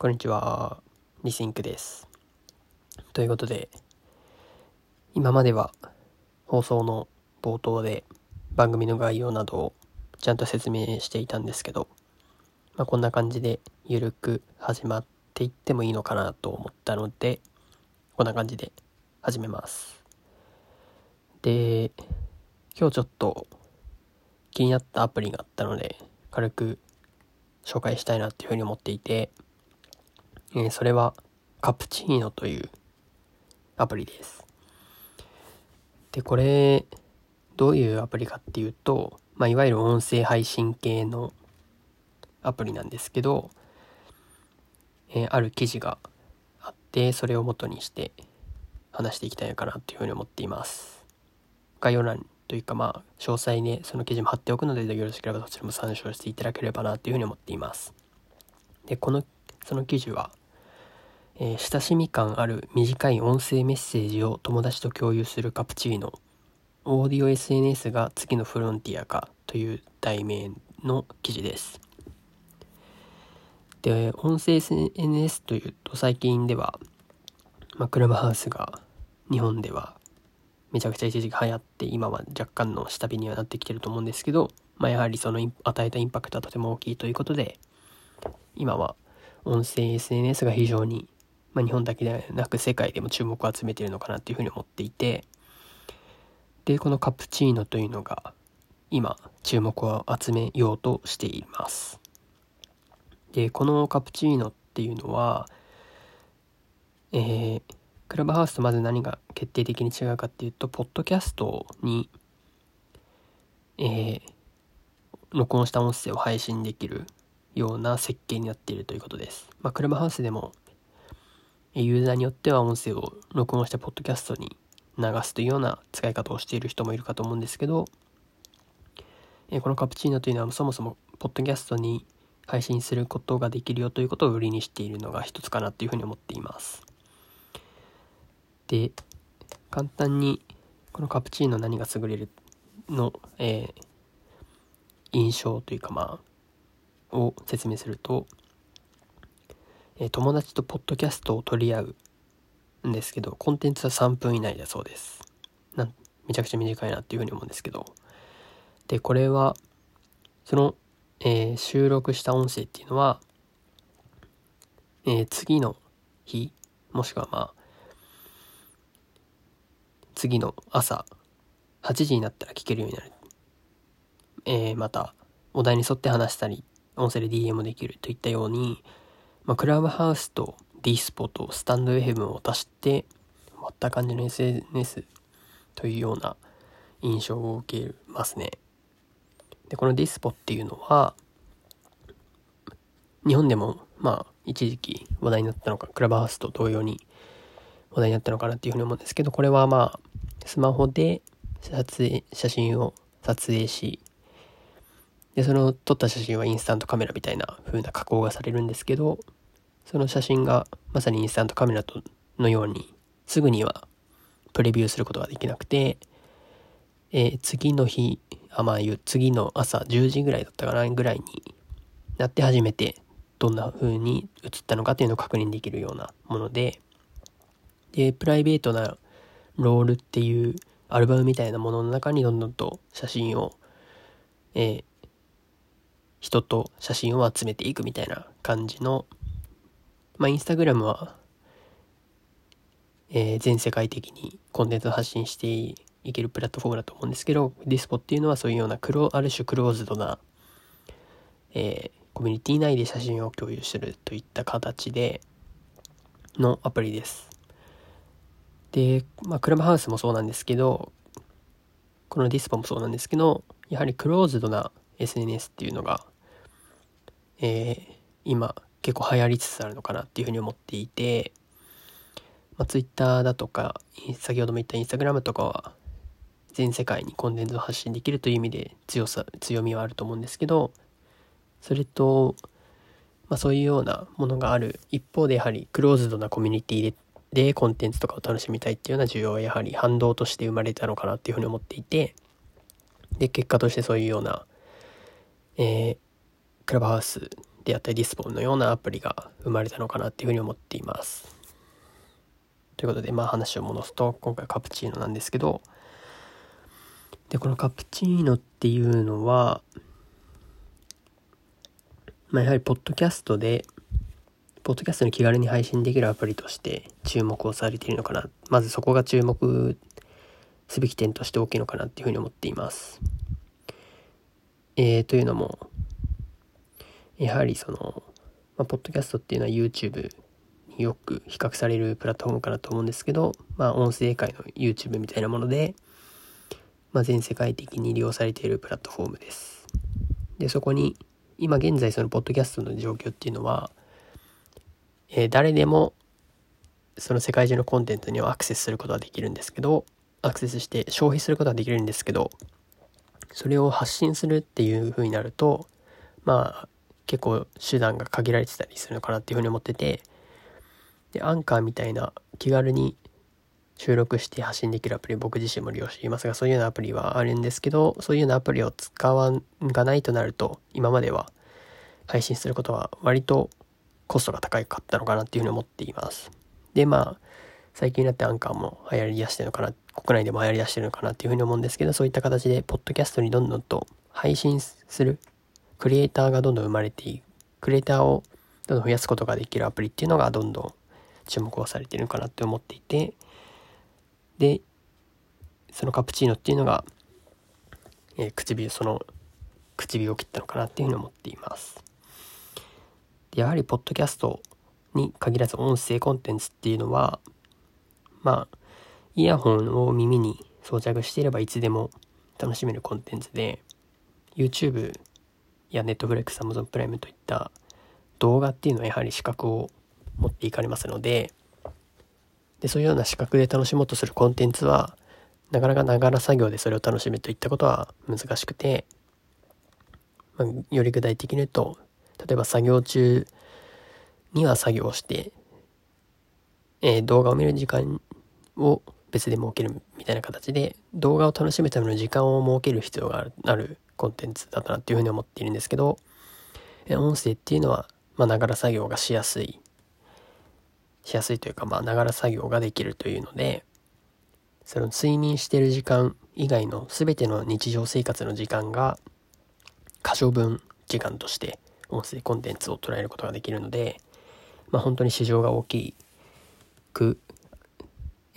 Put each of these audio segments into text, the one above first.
こんにちは、リスインクです。ということで、今までは放送の冒頭で番組の概要などをちゃんと説明していたんですけど、まあ、こんな感じでゆるく始まっていってもいいのかなと思ったので、こんな感じで始めます。で、今日ちょっと気になったアプリがあったので、軽く紹介したいなっていうふうに思っていて、えー、それはカプチーノというアプリです。で、これ、どういうアプリかっていうと、まあ、いわゆる音声配信系のアプリなんですけど、えー、ある記事があって、それを元にして話していきたいのかなというふうに思っています。概要欄というかまあ、詳細ね、その記事も貼っておくので、よろしければそちらも参照していただければなというふうに思っています。で、この、その記事は、えー、親しみ感ある短い音声メッセージを友達と共有するカプチーノ。オーディオ SNS が次のフロンティアかという題名の記事です。で音声 SNS というと最近では、まあ、クラブハウスが日本ではめちゃくちゃ一時期流行って今は若干の下火にはなってきてると思うんですけど、まあ、やはりその与えたインパクトはとても大きいということで今は音声 SNS が非常にまあ、日本だけでなく世界でも注目を集めているのかなというふうに思っていてでこのカプチーノというのが今注目を集めようとしていますでこのカプチーノっていうのはえー、クラブハウスとまず何が決定的に違うかっていうとポッドキャストにえー、録音した音声を配信できるような設計になっているということです。まあ、クラブハウスでもユーザーによっては音声を録音したポッドキャストに流すというような使い方をしている人もいるかと思うんですけど、えこのカプチーノというのはそもそもポッドキャストに配信することができるよということを売りにしているのが一つかなというふうに思っています。で、簡単にこのカプチーノ何が優れるの、えー、印象というかまあ、を説明すると、え友達とポッドキャストを取り合うんですけど、コンテンツは3分以内だそうです。なめちゃくちゃ短いなっていうふうに思うんですけど。で、これは、その、えー、収録した音声っていうのは、えー、次の日、もしくはまあ、次の朝、8時になったら聞けるようになる。えー、また、お題に沿って話したり、音声で DM できるといったように、まあ、クラブハウスとディスポとスタンド FM を足して割った感じの SNS というような印象を受けますね。で、このディスポっていうのは、日本でもまあ一時期話題になったのか、クラブハウスと同様に話題になったのかなっていうふうに思うんですけど、これはまあスマホで撮影、写真を撮影し、で、その撮った写真はインスタントカメラみたいな風な加工がされるんですけど、その写真がまさにインスタントカメラとのようにすぐにはプレビューすることができなくて、えー、次の日、あ、まあいう次の朝10時ぐらいだったかなぐらいになって初めてどんな風に映ったのかっていうのを確認できるようなもので、で、プライベートなロールっていうアルバムみたいなものの中にどんどんと写真を、えー、人と写真を集めていくみたいな感じのまあ、インスタグラムは、えー、全世界的にコンテンツを発信していけるプラットフォームだと思うんですけど、ディスポっていうのはそういうようなクロ、ある種クローズドな、えー、コミュニティ内で写真を共有するといった形で、のアプリです。で、まあ、クラブハウスもそうなんですけど、このディスポもそうなんですけど、やはりクローズドな SNS っていうのが、えー、今、結構流行りつつあるのかなっていうふうに思っていて、まあ、Twitter だとか、先ほども言った Instagram とかは、全世界にコンテンツを発信できるという意味で強さ、強みはあると思うんですけど、それと、まあ、そういうようなものがある一方でやはりクローズドなコミュニティででコンテンツとかを楽しみたいっていうような需要はやはり反動として生まれたのかなっていうふうに思っていてで結果としてそういうような、えー、クラブハウスであったりディスポンのようなアプリが生まれたのかなっていうふうに思っています。ということでまあ話を戻すと今回カプチーノなんですけどでこのカプチーノっていうのはまあやはりポッドキャストでポッドキャストに気軽に配信できるアプリとして注目をされているのかなまずそこが注目すべき点として大きいのかなっていうふうに思っています。えー、というのもやはりその、まあ、ポッドキャストっていうのは YouTube によく比較されるプラットフォームかなと思うんですけど、まあ、音声界の YouTube みたいなもので、まあ、全世界的に利用されているプラットフォームです。で、そこに、今現在そのポッドキャストの状況っていうのは、えー、誰でもその世界中のコンテンツにはアクセスすることができるんですけど、アクセスして消費することができるんですけど、それを発信するっていう風になると、まあ、結構手段が限られてたりするのかなっていうふうに思っててでアンカーみたいな気軽に収録して発信できるアプリ僕自身も利用していますがそういうようなアプリはあるんですけどそういうようなアプリを使わがないとなると今までは配信することは割とコストが高かったのかなっていうふうに思っています。でまあ最近になってアンカーも流行りだしてるのかな国内でも流行りだしてるのかなっていうふうに思うんですけどそういった形でポッドキャストにどんどんと配信するクリエイターがどんどん生まれていく、クリエイターをどんどん増やすことができるアプリっていうのがどんどん注目をされてるのかなって思っていて、で、そのカプチーノっていうのが、えー、唇、その唇を切ったのかなっていうふうに思っています。やはり、ポッドキャストに限らず音声コンテンツっていうのは、まあ、イヤホンを耳に装着していればいつでも楽しめるコンテンツで、YouTube や Netflix、Amazon プライムといった動画っていうのはやはり視覚を持っていかれますので、で、そういうような視覚で楽しもうとするコンテンツは、なかなかながら作業でそれを楽しむといったことは難しくて、まあ、より具体的に言うと、例えば作業中には作業して、えー、動画を見る時間を別で設けるみたいな形で動画を楽しむための時間を設ける必要があるコンテンツだったなっていうふうに思っているんですけど、音声っていうのは、ながら作業がしやすい、しやすいというか、ま、ながら作業ができるというので、その睡眠してる時間以外の全ての日常生活の時間が、可処分時間として音声コンテンツを捉えることができるので、まあ、本当に市場が大きく、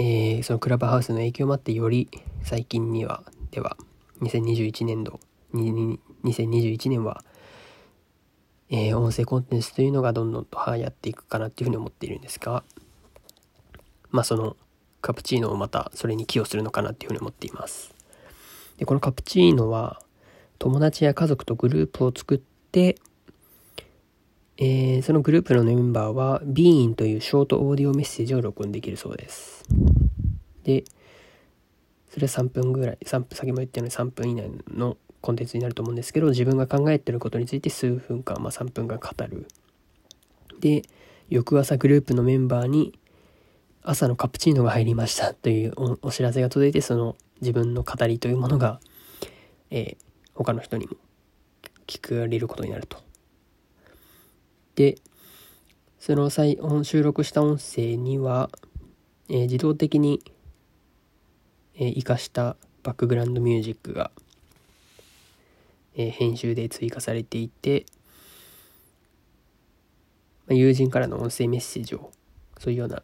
えー、そのクラブハウスの影響もあってより最近にはでは2021年度2021年は、えー、音声コンテンツというのがどんどんと流行っていくかなっていうふうに思っているんですが、まあそのカプチーノをまたそれに寄与するのかなっていうふうに思っています。で、このカプチーノは友達や家族とグループを作って、えー、そのグループのメンバーは Bean というショートオーディオメッセージを録音できるそうです。で、それは3分ぐらい、3分、先も言ったように3分以内のコンテンツになると思うんですけど、自分が考えてることについて数分間、まあ、3分間語る。で、翌朝グループのメンバーに朝のカプチーノが入りましたというお知らせが届いて、その自分の語りというものが、えー、他の人にも聞かれることになると。で、その再収録した音声には、えー、自動的に、えー、活かしたバックグラウンドミュージックがえ編集で追加されていて、ま友人からの音声メッセージをそういうような、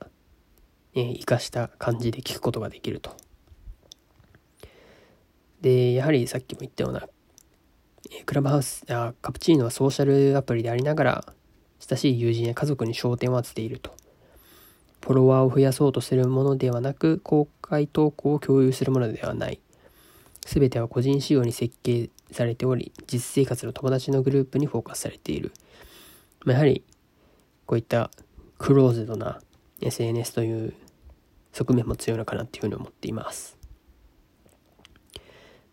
え活かした感じで聞くことができると。で、やはりさっきも言ったような、クラブハウスあ、カプチーノはソーシャルアプリでありながら、親しい友人や家族に焦点を当てていると。フォロワーを増やそうとするものではなく、公開投稿を共有するものではない。すべては個人仕様に設計されており、実生活の友達のグループにフォーカスされている。まあ、やはり、こういったクローズドな SNS という側面も強いのかなっていうふうに思っています。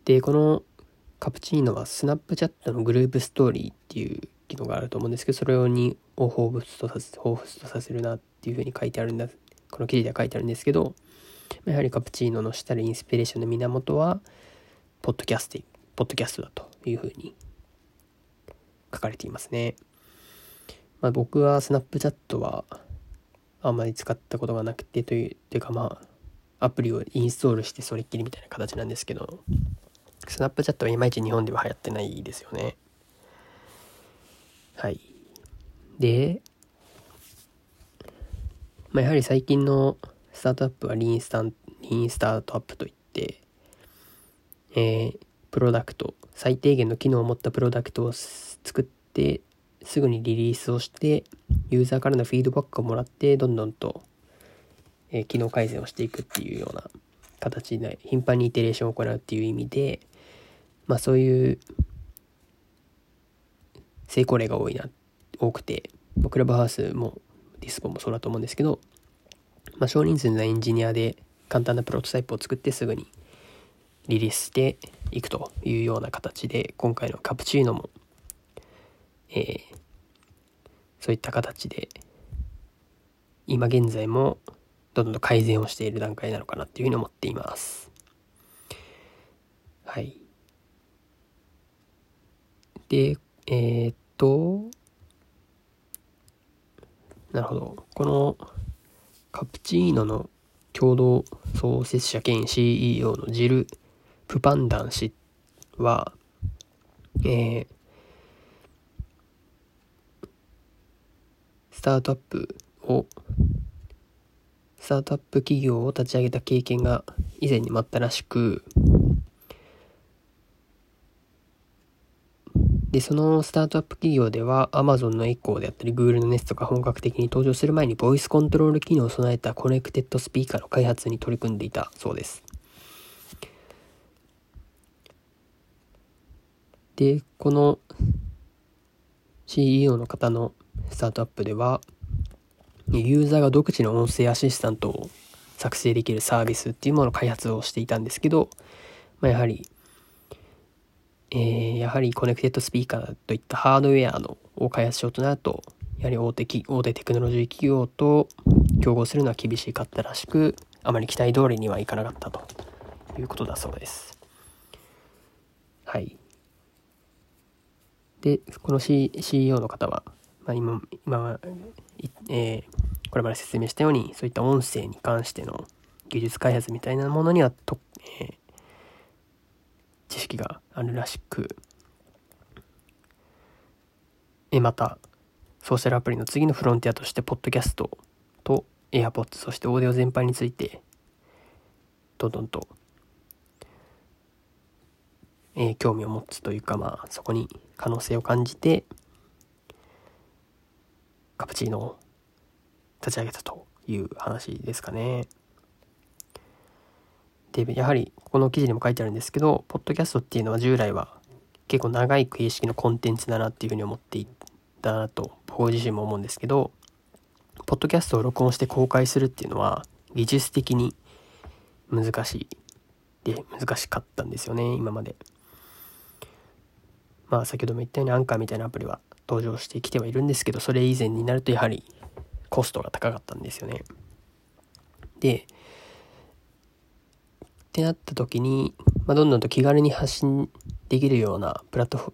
で、このカプチーノはスナップチャットのグループストーリーっていう機能があると思うんですけど、それをにを彷彿とさせ彷彿とさせるなってっていうふうに書いてあるんだ、この記事では書いてあるんですけど、やはりカプチーノのしたるインスピレーションの源は、ポッドキャスティ、ポッドキャストだというふうに書かれていますね。まあ、僕はスナップチャットはあんまり使ったことがなくてというというかまあアプリをインストールしてそれっきりみたいな形なんですけどスナップチャットはいまいち日本では流行ってないですよねはいで、まあ、やはり最近のスタートアップはリーンスタンリーンスタートアップといってえー、プロダクト最低限の機能を持ったプロダクトを作ってすぐにリリースをしてユーザーからのフィードバックをもらってどんどんと、えー、機能改善をしていくっていうような形で頻繁にイテレーションを行うっていう意味でまあそういう成功例が多いな多くてクラブハウスもディスコもそうだと思うんですけど、まあ、少人数のエンジニアで簡単なプロトタイプを作ってすぐにリリースしていくというような形で今回のカプチーノも、えー、そういった形で今現在もどんどん改善をしている段階なのかなっていうふうに思っています。はい。で、えー、っと、なるほど。このカプチーノの共同創設者兼 CEO のジル・プパンダン氏は、えー、スタートアップを、スタートアップ企業を立ち上げた経験が以前にもあったらしく、で、そのスタートアップ企業では Amazon の Echo であったり Google の Nest が本格的に登場する前にボイスコントロール機能を備えたコネクテッドスピーカーの開発に取り組んでいたそうです。で、この CEO の方のスタートアップでは、ユーザーが独自の音声アシスタントを作成できるサービスっていうものを開発をしていたんですけど、まあ、やはり、えー、やはりコネクテッドスピーカーといったハードウェアのを開発しようとなると、やはり大手大手テクノロジー企業と競合するのは厳しかったらしく、あまり期待通りにはいかなかったということだそうです。はい。で、この、C、CEO の方は、まあ、今、今は、えー、これまで説明したように、そういった音声に関しての技術開発みたいなものにはと、えー、知識があるらしく、えまた、ソーシャルアプリの次のフロンティアとして、ポッドキャストと AirPods、そしてオーディオ全般について、どんどんとえー、興味を持つというかまあそこに可能性を感じてカプチーノを立ち上げたという話ですかね。でやはりこの記事にも書いてあるんですけどポッドキャストっていうのは従来は結構長い形式のコンテンツだなっていうふうに思っていたなと僕自身も思うんですけどポッドキャストを録音して公開するっていうのは技術的に難しいで難しかったんですよね今まで。まあ先ほども言ったようにアンカーみたいなアプリは登場してきてはいるんですけど、それ以前になるとやはりコストが高かったんですよね。で、ってなった時に、まあ、どんどんと気軽に発信できるようなプラットフォ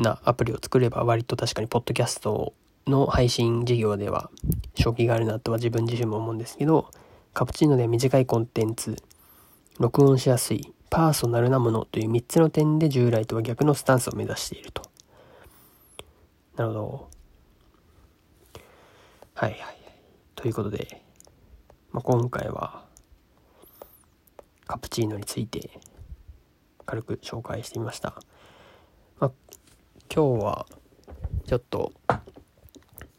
ーなアプリを作れば割と確かにポッドキャストの配信事業では正気があるなとは自分自身も思うんですけど、カプチーノでは短いコンテンツ、録音しやすい、パーソナルなものという3つの点で従来とは逆のスタンスを目指していると。なるほど。はいはい。ということで、まあ、今回はカプチーノについて軽く紹介してみました。まあ、今日はちょっと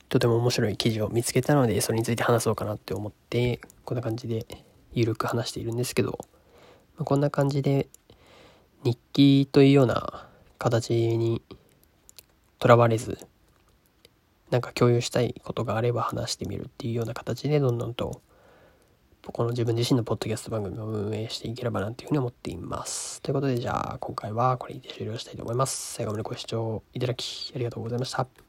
とても面白い記事を見つけたのでそれについて話そうかなって思ってこんな感じでゆるく話しているんですけどまあ、こんな感じで日記というような形にとらわれずなんか共有したいことがあれば話してみるっていうような形でどんどんとこの自分自身のポッドキャスト番組を運営していければなというふうに思っています。ということでじゃあ今回はこれで終了したいと思います。最後までご視聴いただきありがとうございました。